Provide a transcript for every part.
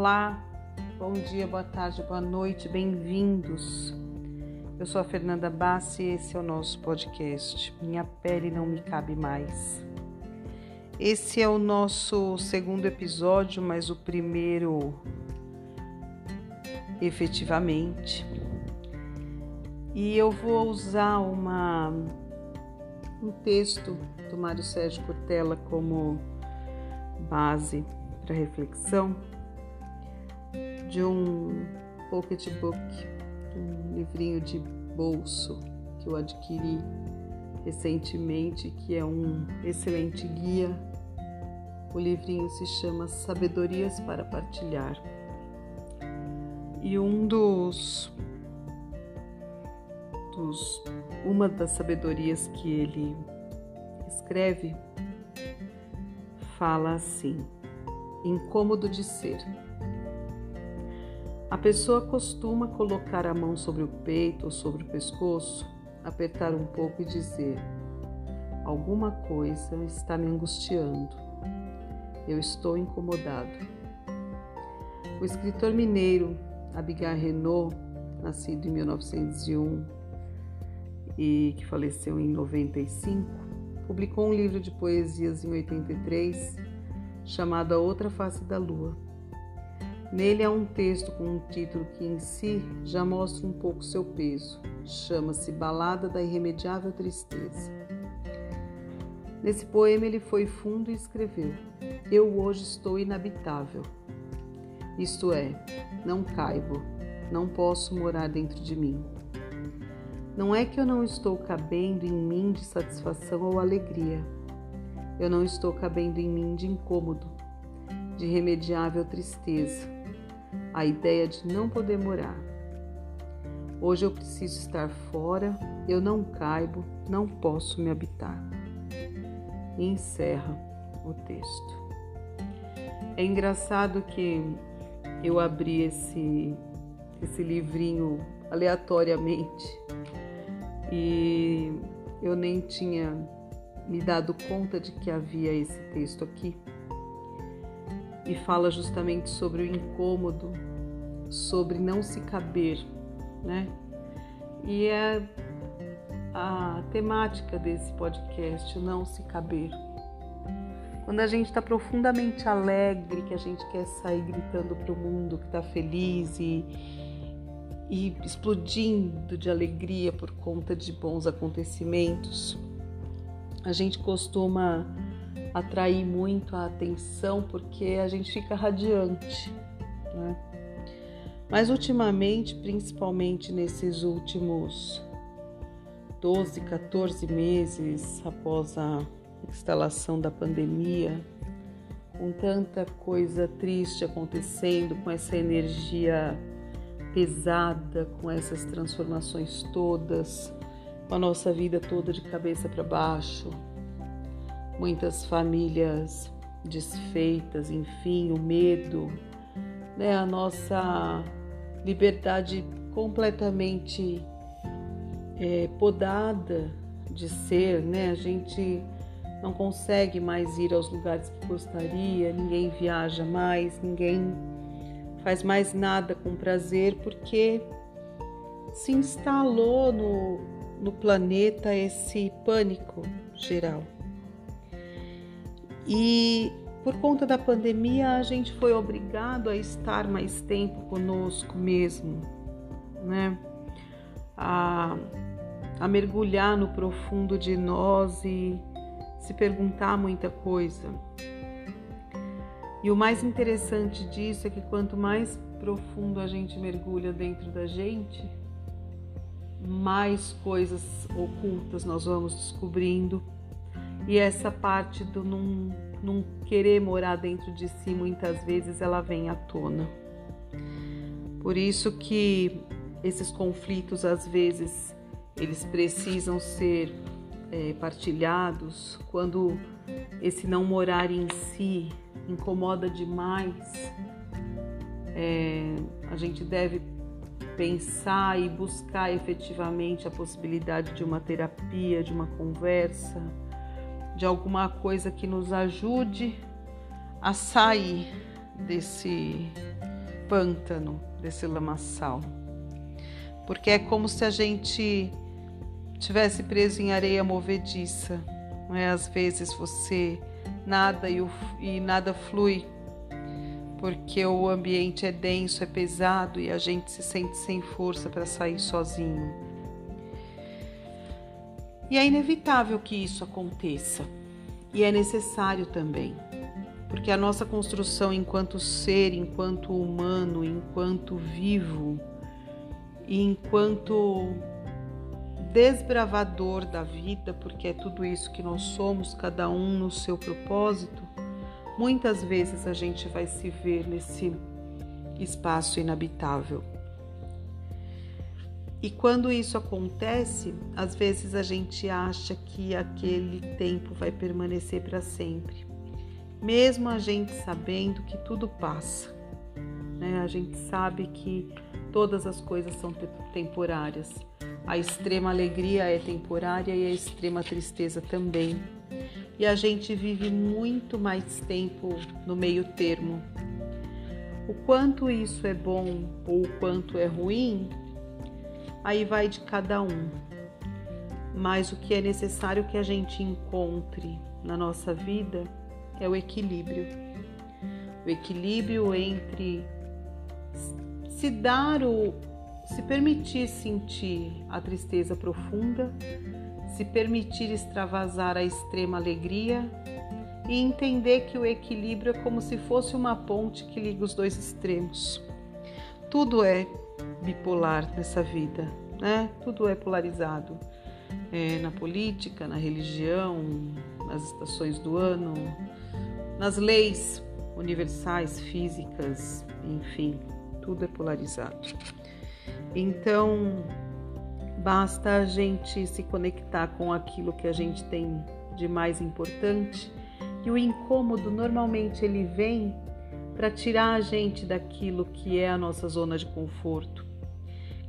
Olá, bom dia, boa tarde, boa noite, bem-vindos. Eu sou a Fernanda Bassi e esse é o nosso podcast. Minha pele não me cabe mais. Esse é o nosso segundo episódio, mas o primeiro efetivamente. E eu vou usar uma, um texto do Mário Sérgio Cortella como base para reflexão de um pocketbook, um livrinho de bolso que eu adquiri recentemente, que é um excelente guia. O livrinho se chama Sabedorias para Partilhar. E um dos, dos uma das sabedorias que ele escreve fala assim: incômodo de ser. A pessoa costuma colocar a mão sobre o peito ou sobre o pescoço, apertar um pouco e dizer: Alguma coisa está me angustiando. Eu estou incomodado. O escritor mineiro Abigail Renault, nascido em 1901 e que faleceu em 95, publicou um livro de poesias em 83 chamado A Outra Face da Lua Nele há um texto com um título que em si já mostra um pouco seu peso. Chama-se Balada da Irremediável Tristeza. Nesse poema ele foi fundo e escreveu: Eu hoje estou inabitável. Isto é, não caibo, não posso morar dentro de mim. Não é que eu não estou cabendo em mim de satisfação ou alegria. Eu não estou cabendo em mim de incômodo, de irremediável tristeza a ideia de não poder morar. Hoje eu preciso estar fora, eu não caibo, não posso me habitar. E encerra o texto. É engraçado que eu abri esse, esse livrinho aleatoriamente e eu nem tinha me dado conta de que havia esse texto aqui e fala justamente sobre o incômodo, sobre não se caber, né? E é a temática desse podcast, não se caber. Quando a gente está profundamente alegre, que a gente quer sair gritando para o mundo que está feliz e, e explodindo de alegria por conta de bons acontecimentos, a gente costuma atrair muito a atenção porque a gente fica radiante, né? Mas ultimamente, principalmente nesses últimos 12, 14 meses após a instalação da pandemia, com tanta coisa triste acontecendo, com essa energia pesada, com essas transformações todas, com a nossa vida toda de cabeça para baixo, muitas famílias desfeitas, enfim, o medo, né, a nossa liberdade completamente é, podada de ser, né? A gente não consegue mais ir aos lugares que gostaria, ninguém viaja mais, ninguém faz mais nada com prazer porque se instalou no, no planeta esse pânico geral. E por conta da pandemia, a gente foi obrigado a estar mais tempo conosco mesmo, né? A, a mergulhar no profundo de nós e se perguntar muita coisa. E o mais interessante disso é que quanto mais profundo a gente mergulha dentro da gente, mais coisas ocultas nós vamos descobrindo e essa parte do não, não querer morar dentro de si, muitas vezes ela vem à tona. Por isso que esses conflitos, às vezes, eles precisam ser é, partilhados quando esse não morar em si incomoda demais. É, a gente deve pensar e buscar efetivamente a possibilidade de uma terapia, de uma conversa de alguma coisa que nos ajude a sair desse pântano, desse lamaçal. Porque é como se a gente tivesse preso em areia movediça. Não é? Às vezes você nada e, o, e nada flui, porque o ambiente é denso, é pesado e a gente se sente sem força para sair sozinho. E é inevitável que isso aconteça, e é necessário também, porque a nossa construção enquanto ser, enquanto humano, enquanto vivo, e enquanto desbravador da vida, porque é tudo isso que nós somos, cada um no seu propósito, muitas vezes a gente vai se ver nesse espaço inabitável. E quando isso acontece, às vezes a gente acha que aquele tempo vai permanecer para sempre, mesmo a gente sabendo que tudo passa. Né? A gente sabe que todas as coisas são temporárias. A extrema alegria é temporária e a extrema tristeza também. E a gente vive muito mais tempo no meio termo. O quanto isso é bom ou o quanto é ruim aí vai de cada um. Mas o que é necessário que a gente encontre na nossa vida é o equilíbrio. O equilíbrio entre se dar o se permitir sentir a tristeza profunda, se permitir extravasar a extrema alegria e entender que o equilíbrio é como se fosse uma ponte que liga os dois extremos. Tudo é bipolar nessa vida, né? Tudo é polarizado. É, na política, na religião, nas estações do ano, nas leis universais, físicas, enfim, tudo é polarizado. Então, basta a gente se conectar com aquilo que a gente tem de mais importante e o incômodo normalmente ele vem para tirar a gente daquilo que é a nossa zona de conforto.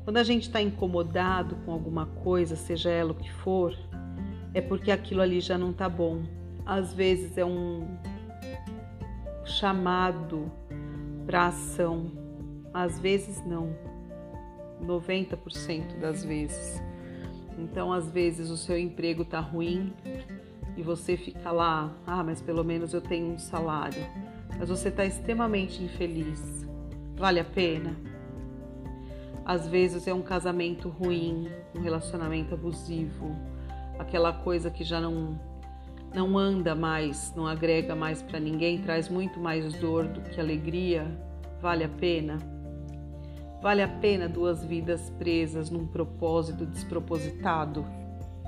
Quando a gente está incomodado com alguma coisa, seja ela o que for, é porque aquilo ali já não está bom. Às vezes é um chamado para ação, às vezes não. 90% das vezes. Então, às vezes o seu emprego está ruim e você fica lá, ah, mas pelo menos eu tenho um salário mas você está extremamente infeliz. Vale a pena? Às vezes é um casamento ruim, um relacionamento abusivo, aquela coisa que já não não anda mais, não agrega mais para ninguém, traz muito mais dor do que alegria. Vale a pena? Vale a pena duas vidas presas num propósito despropositado?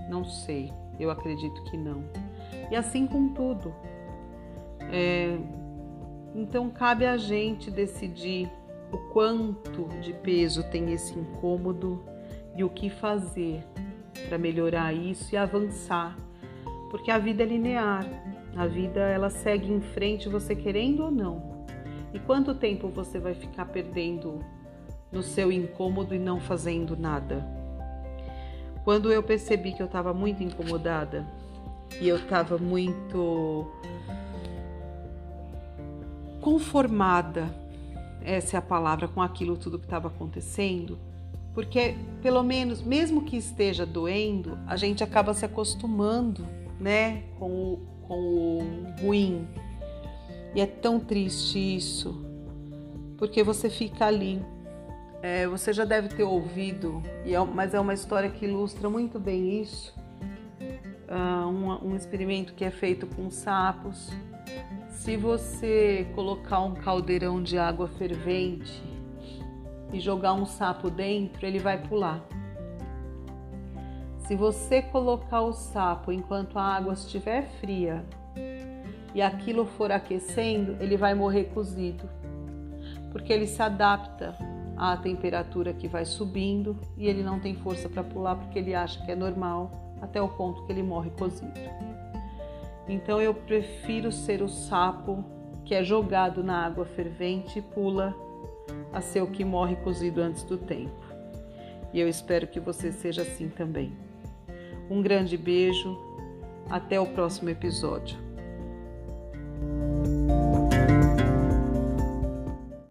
Não sei, eu acredito que não. E assim com tudo. É, então cabe a gente decidir o quanto de peso tem esse incômodo e o que fazer para melhorar isso e avançar. Porque a vida é linear, a vida ela segue em frente você querendo ou não. E quanto tempo você vai ficar perdendo no seu incômodo e não fazendo nada? Quando eu percebi que eu estava muito incomodada e eu estava muito conformada, essa é a palavra, com aquilo tudo que estava acontecendo, porque pelo menos, mesmo que esteja doendo, a gente acaba se acostumando, né, com o, com o ruim. E é tão triste isso, porque você fica ali. É, você já deve ter ouvido, é, mas é uma história que ilustra muito bem isso. Uh, um, um experimento que é feito com sapos se você colocar um caldeirão de água fervente e jogar um sapo dentro, ele vai pular. Se você colocar o sapo enquanto a água estiver fria e aquilo for aquecendo, ele vai morrer cozido, porque ele se adapta à temperatura que vai subindo e ele não tem força para pular porque ele acha que é normal até o ponto que ele morre cozido. Então eu prefiro ser o sapo que é jogado na água fervente e pula a ser o que morre cozido antes do tempo. E eu espero que você seja assim também. Um grande beijo, até o próximo episódio.